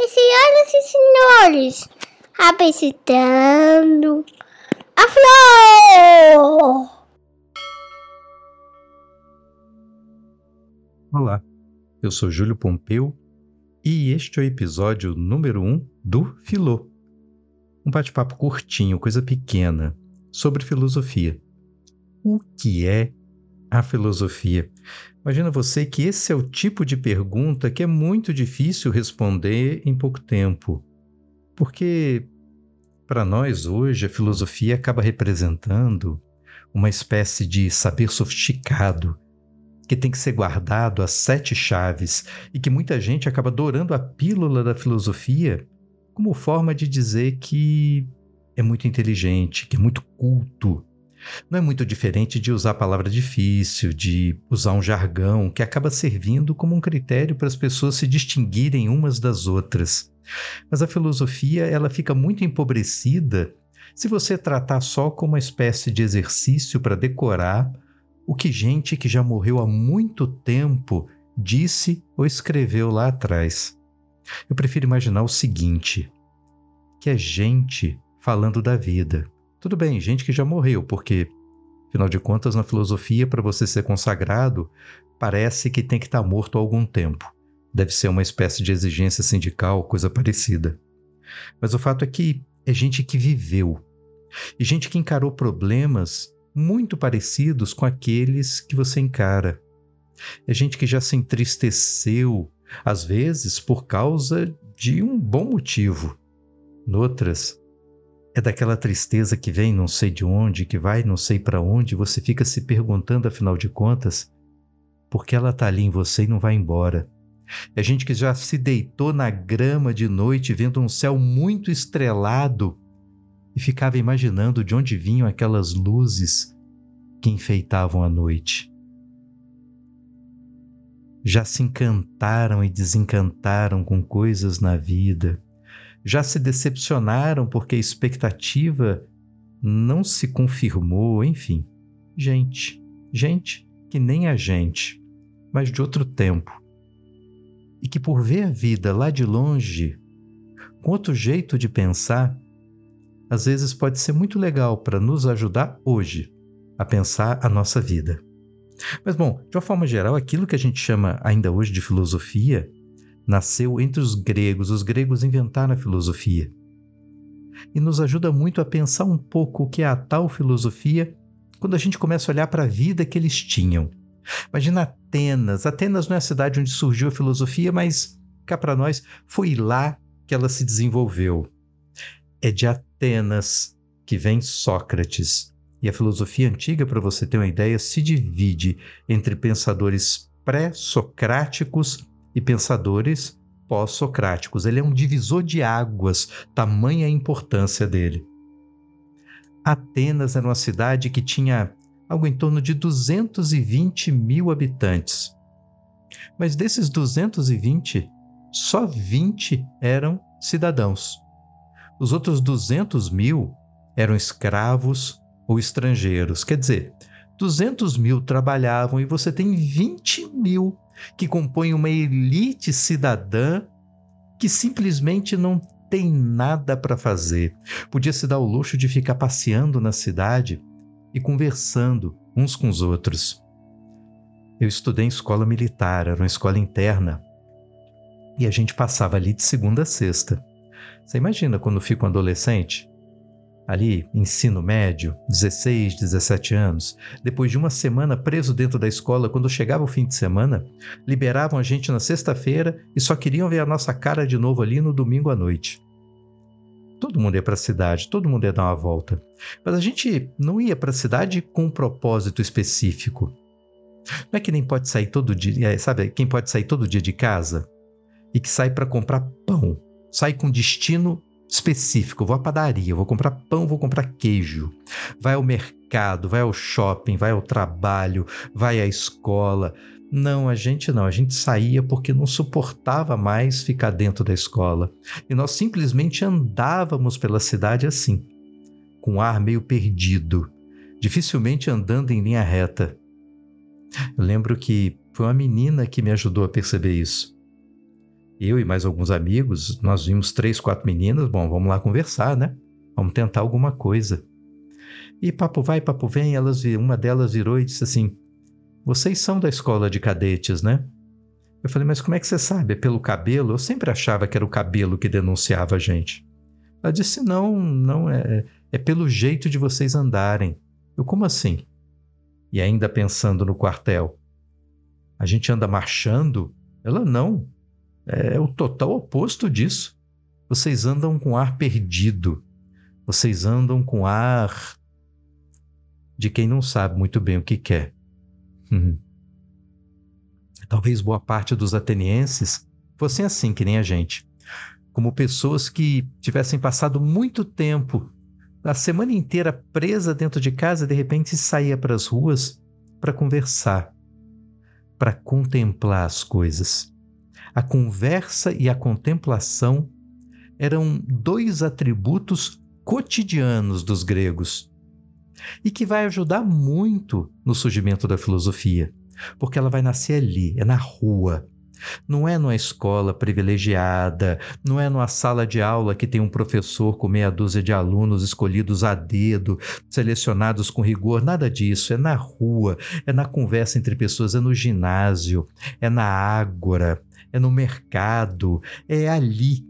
E senhoras e senhores, apresentando a flor! Olá, eu sou Júlio Pompeu e este é o episódio número 1 um do Filô. Um bate-papo curtinho, coisa pequena, sobre filosofia. O que é a filosofia? Imagina você que esse é o tipo de pergunta que é muito difícil responder em pouco tempo. Porque, para nós hoje, a filosofia acaba representando uma espécie de saber sofisticado que tem que ser guardado às sete chaves e que muita gente acaba adorando a pílula da filosofia como forma de dizer que é muito inteligente, que é muito culto. Não é muito diferente de usar a palavra difícil, de usar um jargão que acaba servindo como um critério para as pessoas se distinguirem umas das outras. Mas a filosofia, ela fica muito empobrecida se você tratar só como uma espécie de exercício para decorar o que gente que já morreu há muito tempo disse ou escreveu lá atrás. Eu prefiro imaginar o seguinte: que é gente falando da vida. Tudo bem, gente que já morreu, porque, afinal de contas, na filosofia, para você ser consagrado, parece que tem que estar tá morto há algum tempo. Deve ser uma espécie de exigência sindical, coisa parecida. Mas o fato é que é gente que viveu. E gente que encarou problemas muito parecidos com aqueles que você encara. É gente que já se entristeceu, às vezes por causa de um bom motivo. Noutras, é daquela tristeza que vem não sei de onde, que vai não sei para onde, você fica se perguntando, afinal de contas, por que ela está ali em você e não vai embora. É gente que já se deitou na grama de noite vendo um céu muito estrelado e ficava imaginando de onde vinham aquelas luzes que enfeitavam a noite. Já se encantaram e desencantaram com coisas na vida, já se decepcionaram porque a expectativa não se confirmou, enfim. Gente, gente que nem a gente, mas de outro tempo. E que por ver a vida lá de longe, com outro jeito de pensar, às vezes pode ser muito legal para nos ajudar hoje a pensar a nossa vida. Mas, bom, de uma forma geral, aquilo que a gente chama ainda hoje de filosofia nasceu entre os gregos. Os gregos inventaram a filosofia. E nos ajuda muito a pensar um pouco o que é a tal filosofia quando a gente começa a olhar para a vida que eles tinham. Imagina Atenas. Atenas não é a cidade onde surgiu a filosofia, mas cá para nós foi lá que ela se desenvolveu. É de Atenas que vem Sócrates. E a filosofia antiga, para você ter uma ideia, se divide entre pensadores pré-socráticos e pensadores pós-socráticos. Ele é um divisor de águas, tamanha a importância dele. Atenas era uma cidade que tinha algo em torno de 220 mil habitantes. Mas desses 220, só 20 eram cidadãos. Os outros 200 mil eram escravos ou estrangeiros. Quer dizer, 200 mil trabalhavam e você tem 20 mil que compõem uma elite cidadã que simplesmente não tem nada para fazer. Podia se dar o luxo de ficar passeando na cidade e conversando uns com os outros. Eu estudei em escola militar, era uma escola interna, e a gente passava ali de segunda a sexta. Você imagina quando fica um adolescente? Ali, ensino médio, 16, 17 anos, depois de uma semana preso dentro da escola, quando chegava o fim de semana, liberavam a gente na sexta-feira e só queriam ver a nossa cara de novo ali no domingo à noite. Todo mundo ia para a cidade, todo mundo ia dar uma volta. Mas a gente não ia para a cidade com um propósito específico. Não é que nem pode sair todo dia, é, sabe? Quem pode sair todo dia de casa e que sai para comprar pão, sai com destino específico. vou à padaria, vou comprar pão, vou comprar queijo. Vai ao mercado, vai ao shopping, vai ao trabalho, vai à escola. Não, a gente não. A gente saía porque não suportava mais ficar dentro da escola. E nós simplesmente andávamos pela cidade assim, com um ar meio perdido, dificilmente andando em linha reta. Eu lembro que foi uma menina que me ajudou a perceber isso. Eu e mais alguns amigos, nós vimos três, quatro meninas. Bom, vamos lá conversar, né? Vamos tentar alguma coisa. E papo vai, papo vem. Elas, uma delas virou e disse assim: Vocês são da escola de cadetes, né? Eu falei, mas como é que você sabe? É pelo cabelo? Eu sempre achava que era o cabelo que denunciava a gente. Ela disse: Não, não é. É pelo jeito de vocês andarem. Eu, como assim? E ainda pensando no quartel. A gente anda marchando? Ela, não. É o total oposto disso. Vocês andam com ar perdido. Vocês andam com ar de quem não sabe muito bem o que quer. Uhum. Talvez boa parte dos atenienses fossem assim, que nem a gente. Como pessoas que tivessem passado muito tempo, a semana inteira presa dentro de casa, e de repente saía para as ruas para conversar, para contemplar as coisas. A conversa e a contemplação eram dois atributos cotidianos dos gregos e que vai ajudar muito no surgimento da filosofia, porque ela vai nascer ali, é na rua. Não é numa escola privilegiada, não é numa sala de aula que tem um professor com meia dúzia de alunos escolhidos a dedo, selecionados com rigor, nada disso. É na rua, é na conversa entre pessoas, é no ginásio, é na ágora, é no mercado, é ali,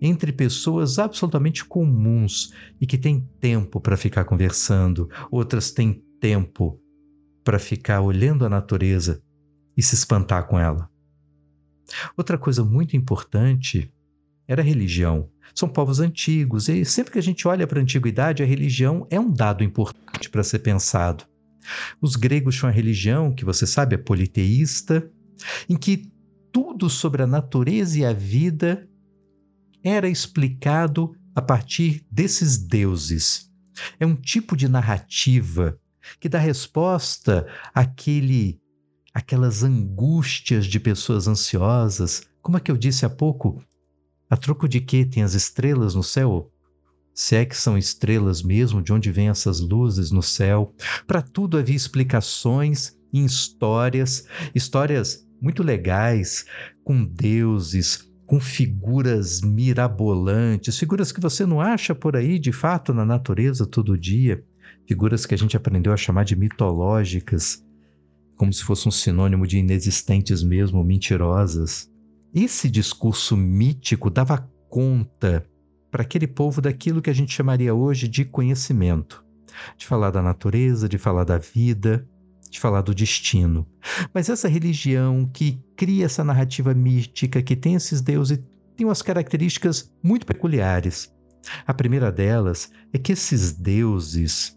entre pessoas absolutamente comuns e que têm tempo para ficar conversando, outras têm tempo para ficar olhando a natureza e se espantar com ela. Outra coisa muito importante era a religião. São povos antigos e sempre que a gente olha para a antiguidade, a religião é um dado importante para ser pensado. Os gregos tinham a religião, que você sabe, é politeísta, em que tudo sobre a natureza e a vida era explicado a partir desses deuses. É um tipo de narrativa que dá resposta àquele, àquelas angústias de pessoas ansiosas. Como é que eu disse há pouco? A troco de que tem as estrelas no céu? Se é que são estrelas mesmo, de onde vêm essas luzes no céu? Para tudo havia explicações em histórias, histórias muito legais, com deuses, com figuras mirabolantes, figuras que você não acha por aí de fato na natureza todo dia, figuras que a gente aprendeu a chamar de mitológicas, como se fosse um sinônimo de inexistentes mesmo, mentirosas. Esse discurso mítico dava conta para aquele povo daquilo que a gente chamaria hoje de conhecimento, de falar da natureza, de falar da vida, de falar do destino. Mas essa religião que cria essa narrativa mística, que tem esses deuses, tem umas características muito peculiares. A primeira delas é que esses deuses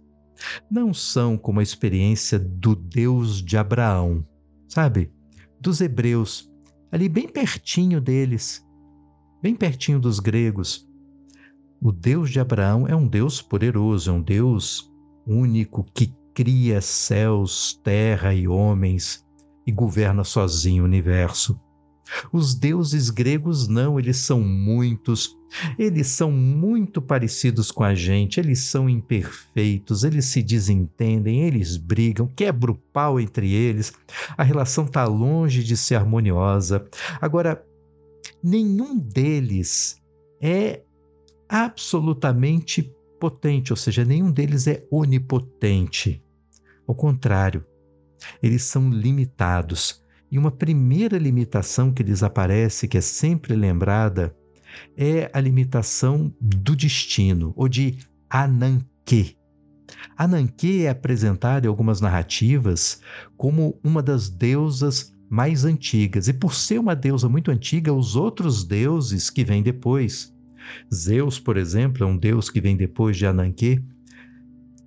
não são como a experiência do Deus de Abraão, sabe? Dos hebreus, ali bem pertinho deles, bem pertinho dos gregos. O Deus de Abraão é um Deus poderoso, é um Deus único que cria céus, terra e homens e governa sozinho o universo. Os deuses gregos não, eles são muitos, eles são muito parecidos com a gente, eles são imperfeitos, eles se desentendem, eles brigam, quebra o pau entre eles, a relação está longe de ser harmoniosa. Agora, nenhum deles é absolutamente potente, ou seja, nenhum deles é onipotente. Ao contrário, eles são limitados. E uma primeira limitação que lhes aparece, que é sempre lembrada, é a limitação do destino, ou de Ananke. Ananke é apresentada em algumas narrativas como uma das deusas mais antigas. E por ser uma deusa muito antiga, os outros deuses que vêm depois, Zeus, por exemplo, é um deus que vem depois de Ananke,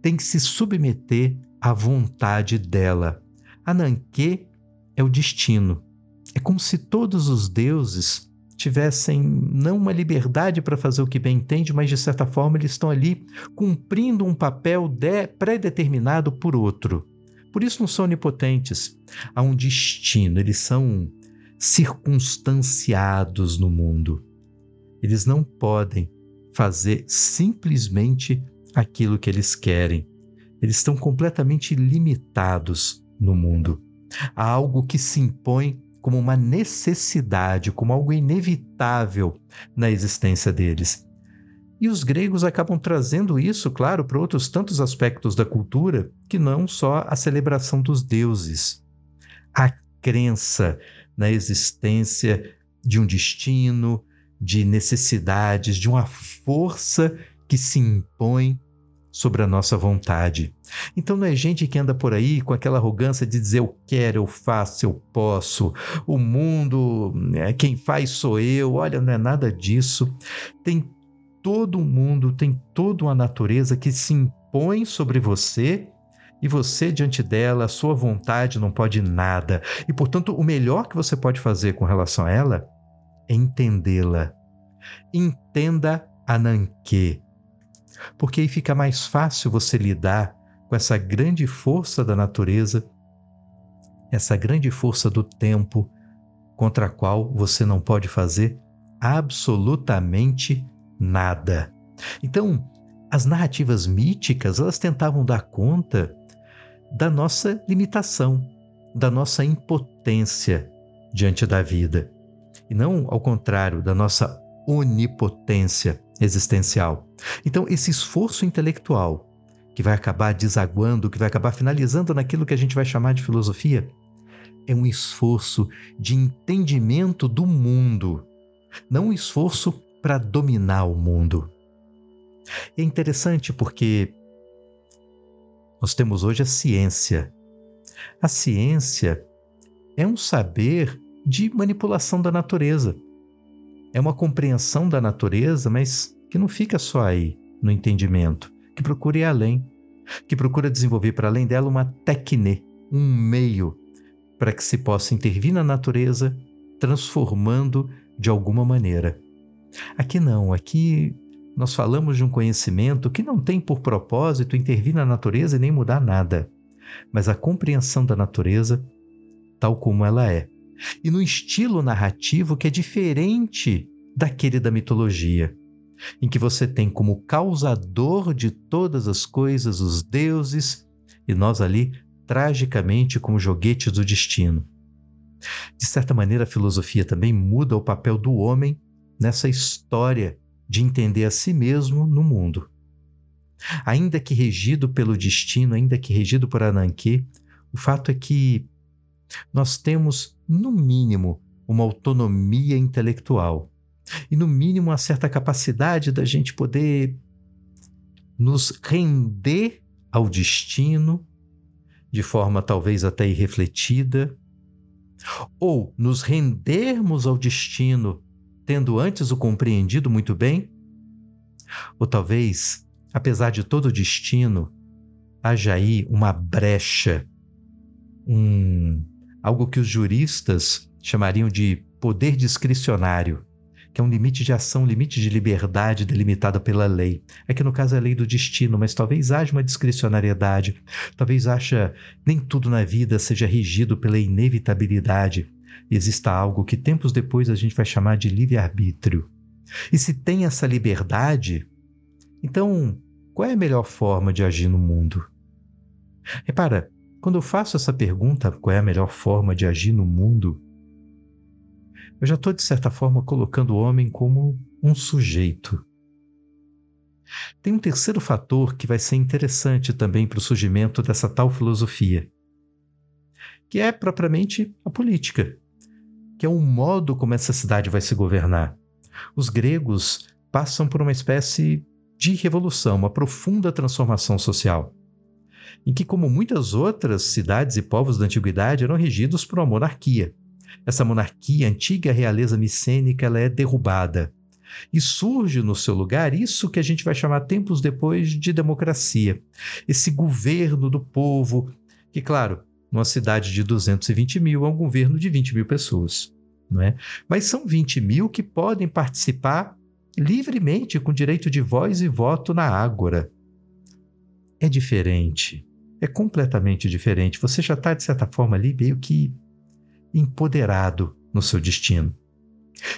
tem que se submeter a vontade dela. Ananke é o destino. É como se todos os deuses tivessem não uma liberdade para fazer o que bem entende, mas de certa forma eles estão ali cumprindo um papel pré-determinado por outro. Por isso não são onipotentes. Há um destino, eles são circunstanciados no mundo. Eles não podem fazer simplesmente aquilo que eles querem. Eles estão completamente limitados no mundo. Há algo que se impõe como uma necessidade, como algo inevitável na existência deles. E os gregos acabam trazendo isso, claro, para outros tantos aspectos da cultura que não só a celebração dos deuses. A crença na existência de um destino, de necessidades, de uma força que se impõe sobre a nossa vontade. Então não é gente que anda por aí com aquela arrogância de dizer eu quero, eu faço, eu posso, o mundo, é, quem faz sou eu. Olha, não é nada disso. Tem todo um mundo, tem toda uma natureza que se impõe sobre você e você diante dela, a sua vontade não pode nada. E portanto, o melhor que você pode fazer com relação a ela é entendê-la. Entenda a Nanquê. Porque aí fica mais fácil você lidar com essa grande força da natureza, essa grande força do tempo, contra a qual você não pode fazer absolutamente nada. Então, as narrativas míticas, elas tentavam dar conta da nossa limitação, da nossa impotência diante da vida e não ao contrário da nossa onipotência existencial. Então, esse esforço intelectual que vai acabar desaguando, que vai acabar finalizando naquilo que a gente vai chamar de filosofia, é um esforço de entendimento do mundo, não um esforço para dominar o mundo. É interessante porque nós temos hoje a ciência. A ciência é um saber de manipulação da natureza. É uma compreensão da natureza, mas que não fica só aí, no entendimento, que procura ir além, que procura desenvolver para além dela uma técnica, um meio para que se possa intervir na natureza, transformando de alguma maneira. Aqui não, aqui nós falamos de um conhecimento que não tem por propósito intervir na natureza e nem mudar nada, mas a compreensão da natureza tal como ela é e no estilo narrativo que é diferente daquele da mitologia, em que você tem como causador de todas as coisas os deuses e nós ali tragicamente como joguetes do destino. De certa maneira, a filosofia também muda o papel do homem nessa história de entender a si mesmo no mundo. Ainda que regido pelo destino, ainda que regido por Ananke, o fato é que nós temos, no mínimo, uma autonomia intelectual. E, no mínimo, uma certa capacidade da gente poder nos render ao destino de forma talvez até irrefletida, ou nos rendermos ao destino tendo antes o compreendido muito bem, ou talvez, apesar de todo o destino, haja aí uma brecha, um algo que os juristas chamariam de poder discricionário, que é um limite de ação, limite de liberdade delimitada pela lei. É que no caso é a lei do destino, mas talvez haja uma discricionariedade, talvez haja nem tudo na vida seja regido pela inevitabilidade. Exista algo que tempos depois a gente vai chamar de livre-arbítrio. E se tem essa liberdade, então qual é a melhor forma de agir no mundo? Repara, quando eu faço essa pergunta, qual é a melhor forma de agir no mundo? Eu já estou, de certa forma, colocando o homem como um sujeito. Tem um terceiro fator que vai ser interessante também para o surgimento dessa tal filosofia, que é propriamente a política, que é o modo como essa cidade vai se governar. Os gregos passam por uma espécie de revolução, uma profunda transformação social em que, como muitas outras cidades e povos da antiguidade, eram regidos por uma monarquia. Essa monarquia, antiga realeza micênica, ela é derrubada. E surge no seu lugar isso que a gente vai chamar tempos depois de democracia. Esse governo do povo, que, claro, numa cidade de 220 mil é um governo de 20 mil pessoas. Não é? Mas são 20 mil que podem participar livremente, com direito de voz e voto na Ágora. É diferente é completamente diferente. Você já está, de certa forma, ali meio que empoderado no seu destino.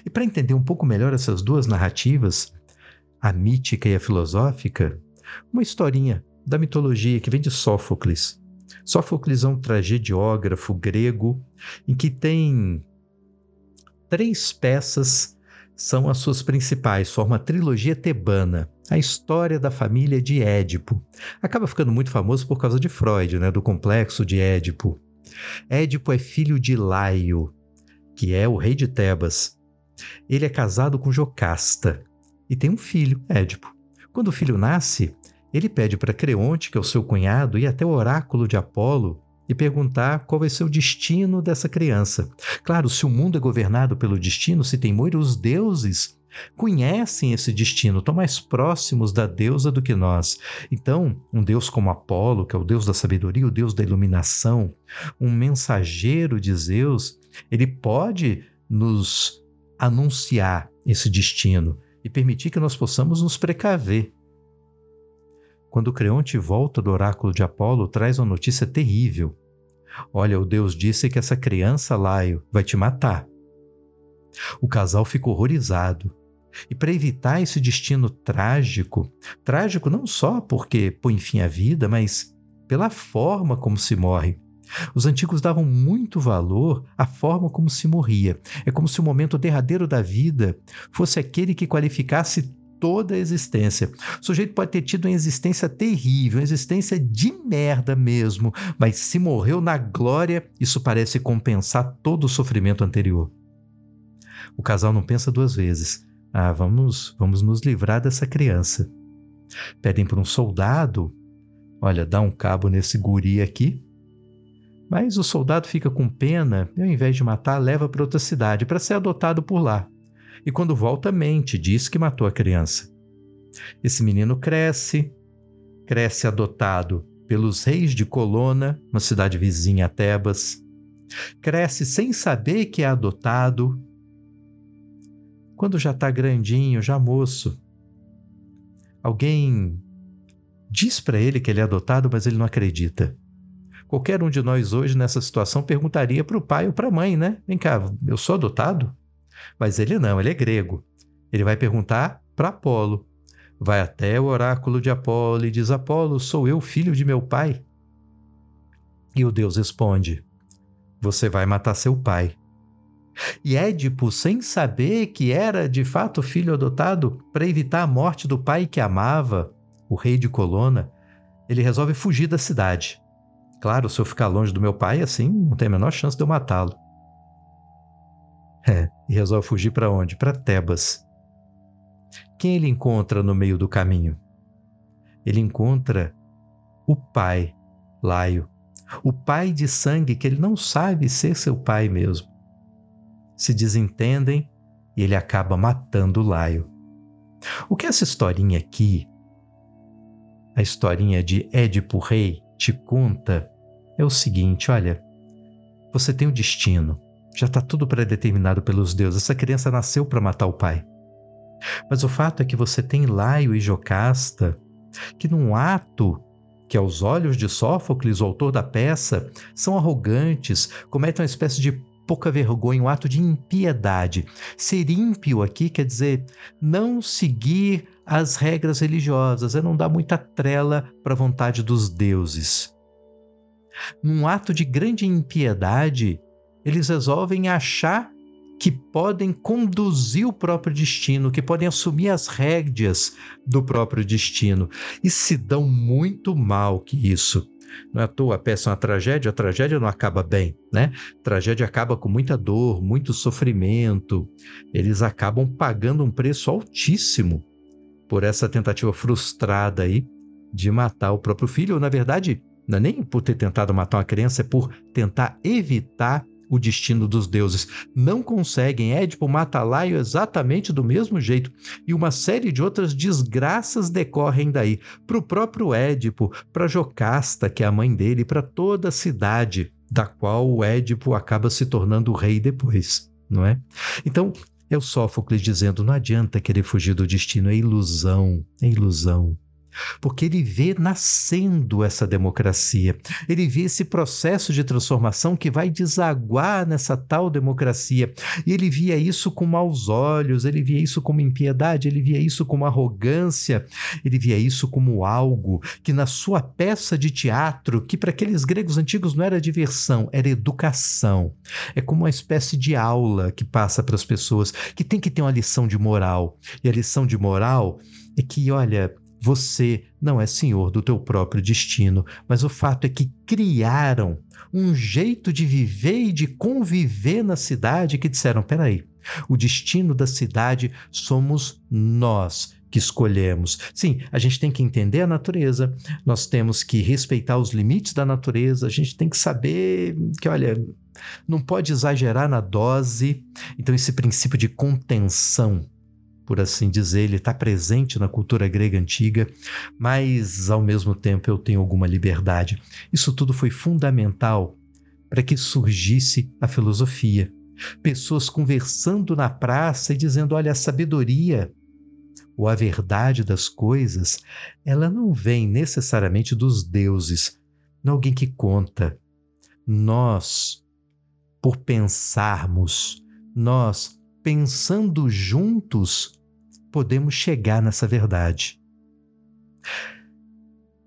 E para entender um pouco melhor essas duas narrativas, a mítica e a filosófica, uma historinha da mitologia que vem de Sófocles. Sófocles é um tragediógrafo grego em que tem três peças são as suas principais, forma a trilogia tebana, a história da família de Édipo. Acaba ficando muito famoso por causa de Freud, né, do complexo de Édipo. Édipo é filho de Laio, que é o rei de Tebas. Ele é casado com Jocasta e tem um filho, Édipo. Quando o filho nasce, ele pede para Creonte, que é o seu cunhado, ir até o oráculo de Apolo e perguntar qual vai ser o destino dessa criança. Claro, se o mundo é governado pelo destino, se tem muito, os deuses conhecem esse destino, estão mais próximos da deusa do que nós. Então, um deus como Apolo, que é o deus da sabedoria, o deus da iluminação, um mensageiro de Zeus, ele pode nos anunciar esse destino e permitir que nós possamos nos precaver. Quando Creonte volta do oráculo de Apolo, traz uma notícia terrível. Olha, o Deus disse que essa criança, Laio, vai te matar. O casal fica horrorizado. E para evitar esse destino trágico, trágico não só porque põe fim à vida, mas pela forma como se morre. Os antigos davam muito valor à forma como se morria. É como se o momento derradeiro da vida fosse aquele que qualificasse toda a existência. O sujeito pode ter tido uma existência terrível, uma existência de merda mesmo, mas se morreu na glória, isso parece compensar todo o sofrimento anterior. O casal não pensa duas vezes. Ah, vamos, vamos nos livrar dessa criança. Pedem para um soldado, olha, dá um cabo nesse guri aqui. Mas o soldado fica com pena e, ao invés de matar, leva para outra cidade para ser adotado por lá. E quando volta, mente, diz que matou a criança. Esse menino cresce, cresce adotado pelos reis de Colona, uma cidade vizinha a Tebas. Cresce sem saber que é adotado quando já está grandinho, já moço, alguém diz para ele que ele é adotado, mas ele não acredita. Qualquer um de nós hoje nessa situação perguntaria para o pai ou para a mãe, né? Vem cá, eu sou adotado? Mas ele não, ele é grego. Ele vai perguntar para Apolo. Vai até o oráculo de Apolo e diz: Apolo, sou eu filho de meu pai? E o Deus responde: Você vai matar seu pai. E Édipo, sem saber que era de fato filho adotado, para evitar a morte do pai que amava, o rei de Colona, ele resolve fugir da cidade. Claro, se eu ficar longe do meu pai, assim, não tem a menor chance de eu matá-lo. É, e resolve fugir para onde? Para Tebas. Quem ele encontra no meio do caminho? Ele encontra o pai, Laio, o pai de sangue que ele não sabe ser seu pai mesmo se desentendem e ele acaba matando o Laio. O que essa historinha aqui, a historinha de Édipo Rei, te conta é o seguinte: olha, você tem o um destino, já está tudo predeterminado pelos deuses. Essa criança nasceu para matar o pai. Mas o fato é que você tem Laio e Jocasta, que num ato que aos olhos de Sófocles, o autor da peça, são arrogantes, cometem uma espécie de pouca vergonha, um ato de impiedade. Ser ímpio aqui quer dizer não seguir as regras religiosas, é não dar muita trela para a vontade dos deuses. Num ato de grande impiedade, eles resolvem achar que podem conduzir o próprio destino, que podem assumir as rédeas do próprio destino e se dão muito mal que isso. Não é à toa a peça é uma tragédia, a tragédia não acaba bem, né? A tragédia acaba com muita dor, muito sofrimento. Eles acabam pagando um preço altíssimo por essa tentativa frustrada aí de matar o próprio filho, ou na verdade, não é nem por ter tentado matar uma criança, é por tentar evitar o destino dos deuses. Não conseguem. Édipo mata Laio exatamente do mesmo jeito. E uma série de outras desgraças decorrem daí. Para o próprio Édipo, para Jocasta, que é a mãe dele, para toda a cidade, da qual o Édipo acaba se tornando rei depois, não é? Então, é o Sófocles dizendo: não adianta querer fugir do destino, é ilusão, é ilusão. Porque ele vê nascendo essa democracia, ele vê esse processo de transformação que vai desaguar nessa tal democracia. E ele via isso com maus olhos, ele via isso como impiedade, ele via isso como arrogância, ele via isso como algo que na sua peça de teatro, que para aqueles gregos antigos não era diversão, era educação. É como uma espécie de aula que passa para as pessoas, que tem que ter uma lição de moral. E a lição de moral é que, olha, você não é senhor do teu próprio destino, mas o fato é que criaram um jeito de viver e de conviver na cidade que disseram: peraí, o destino da cidade somos nós que escolhemos. Sim, a gente tem que entender a natureza, nós temos que respeitar os limites da natureza, a gente tem que saber que, olha, não pode exagerar na dose. Então, esse princípio de contenção por assim dizer, ele está presente na cultura grega antiga, mas ao mesmo tempo eu tenho alguma liberdade. Isso tudo foi fundamental para que surgisse a filosofia. Pessoas conversando na praça e dizendo: olha, a sabedoria ou a verdade das coisas, ela não vem necessariamente dos deuses, não alguém que conta. Nós, por pensarmos, nós pensando juntos, podemos chegar nessa verdade.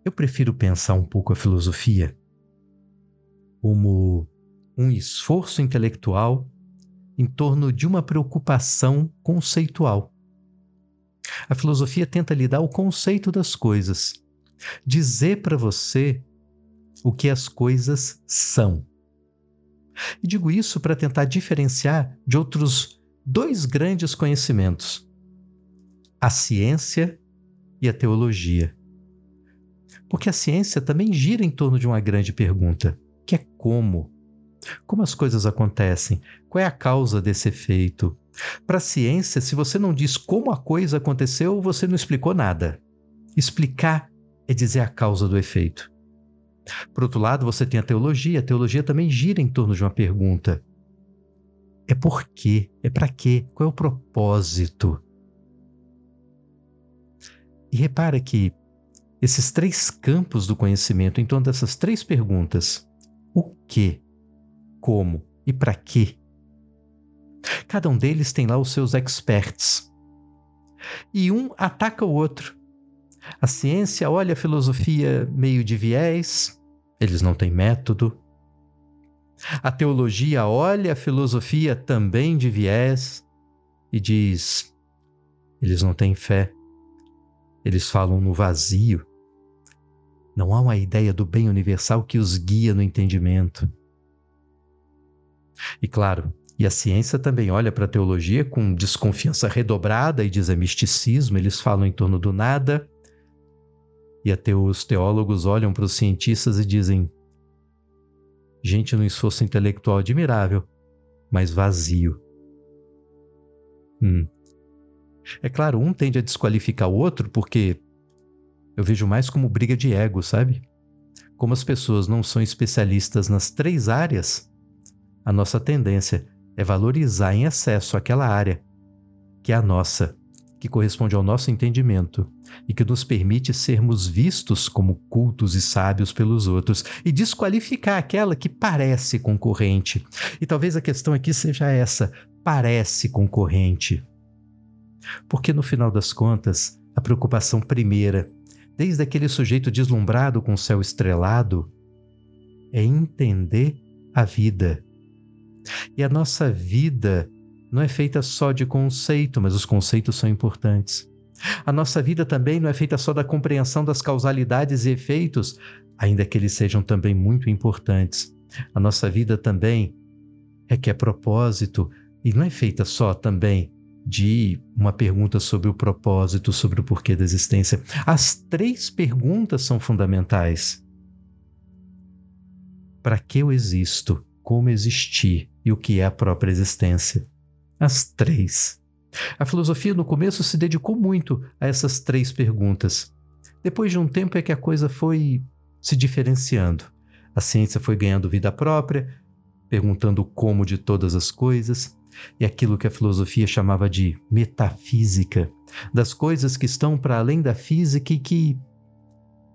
Eu prefiro pensar um pouco a filosofia como um esforço intelectual em torno de uma preocupação conceitual. A filosofia tenta lhe dar o conceito das coisas, dizer para você o que as coisas são. E digo isso para tentar diferenciar de outros dois grandes conhecimentos: a ciência e a teologia. Porque a ciência também gira em torno de uma grande pergunta, que é como? Como as coisas acontecem? Qual é a causa desse efeito? Para a ciência, se você não diz como a coisa aconteceu, você não explicou nada. Explicar é dizer a causa do efeito. Por outro lado, você tem a teologia. A teologia também gira em torno de uma pergunta: é por quê, é para quê, qual é o propósito. E repara que esses três campos do conhecimento, em torno dessas três perguntas, o que, como e para quê, cada um deles tem lá os seus experts. E um ataca o outro. A ciência olha a filosofia meio de viés, eles não têm método. A teologia olha a filosofia também de viés e diz: eles não têm fé, eles falam no vazio. Não há uma ideia do bem universal que os guia no entendimento. E claro, e a ciência também olha para a teologia com desconfiança redobrada e diz é misticismo, eles falam em torno do nada. E até os teólogos olham para os cientistas e dizem: gente num esforço intelectual admirável, mas vazio. Hum. É claro, um tende a desqualificar o outro porque eu vejo mais como briga de ego, sabe? Como as pessoas não são especialistas nas três áreas, a nossa tendência é valorizar em excesso aquela área que é a nossa que corresponde ao nosso entendimento e que nos permite sermos vistos como cultos e sábios pelos outros e desqualificar aquela que parece concorrente. E talvez a questão aqui seja essa: parece concorrente. Porque no final das contas, a preocupação primeira, desde aquele sujeito deslumbrado com o céu estrelado, é entender a vida. E a nossa vida não é feita só de conceito, mas os conceitos são importantes. A nossa vida também não é feita só da compreensão das causalidades e efeitos, ainda que eles sejam também muito importantes. A nossa vida também requer propósito e não é feita só também de uma pergunta sobre o propósito, sobre o porquê da existência. As três perguntas são fundamentais. Para que eu existo? Como existir? E o que é a própria existência? As três. A filosofia no começo se dedicou muito a essas três perguntas. Depois de um tempo é que a coisa foi se diferenciando. A ciência foi ganhando vida própria, perguntando o como de todas as coisas, e aquilo que a filosofia chamava de metafísica, das coisas que estão para além da física e que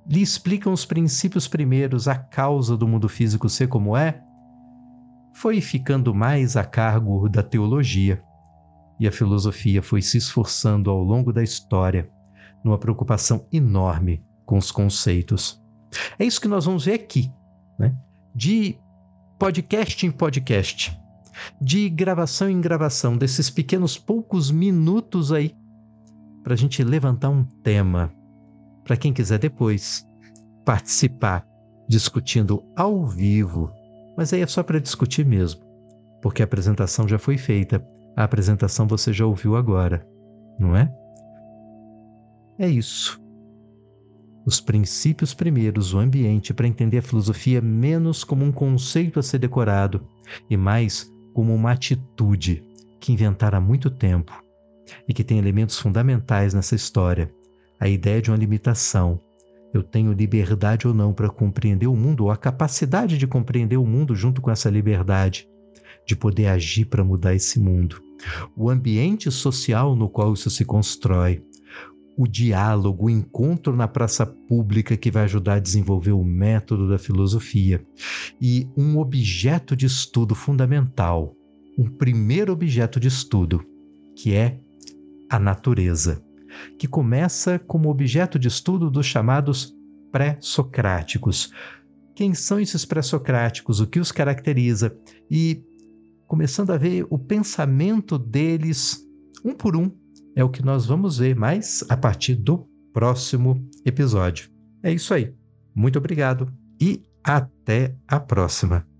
lhe explicam os princípios primeiros, a causa do mundo físico ser como é, foi ficando mais a cargo da teologia. E a filosofia foi se esforçando ao longo da história, numa preocupação enorme com os conceitos. É isso que nós vamos ver aqui, né? De podcast em podcast, de gravação em gravação, desses pequenos poucos minutos aí, para a gente levantar um tema, para quem quiser depois participar, discutindo ao vivo. Mas aí é só para discutir mesmo, porque a apresentação já foi feita, a apresentação você já ouviu agora, não é? É isso os princípios primeiros, o ambiente, para entender a filosofia menos como um conceito a ser decorado e mais como uma atitude que inventaram há muito tempo e que tem elementos fundamentais nessa história. A ideia de uma limitação. Eu tenho liberdade ou não para compreender o mundo, ou a capacidade de compreender o mundo junto com essa liberdade, de poder agir para mudar esse mundo. O ambiente social no qual isso se constrói o diálogo, o encontro na praça pública que vai ajudar a desenvolver o método da filosofia e um objeto de estudo fundamental, um primeiro objeto de estudo, que é a natureza, que começa como objeto de estudo dos chamados pré-socráticos. Quem são esses pré-socráticos? O que os caracteriza? E começando a ver o pensamento deles um por um é o que nós vamos ver mais a partir do próximo episódio. É isso aí. Muito obrigado e até a próxima.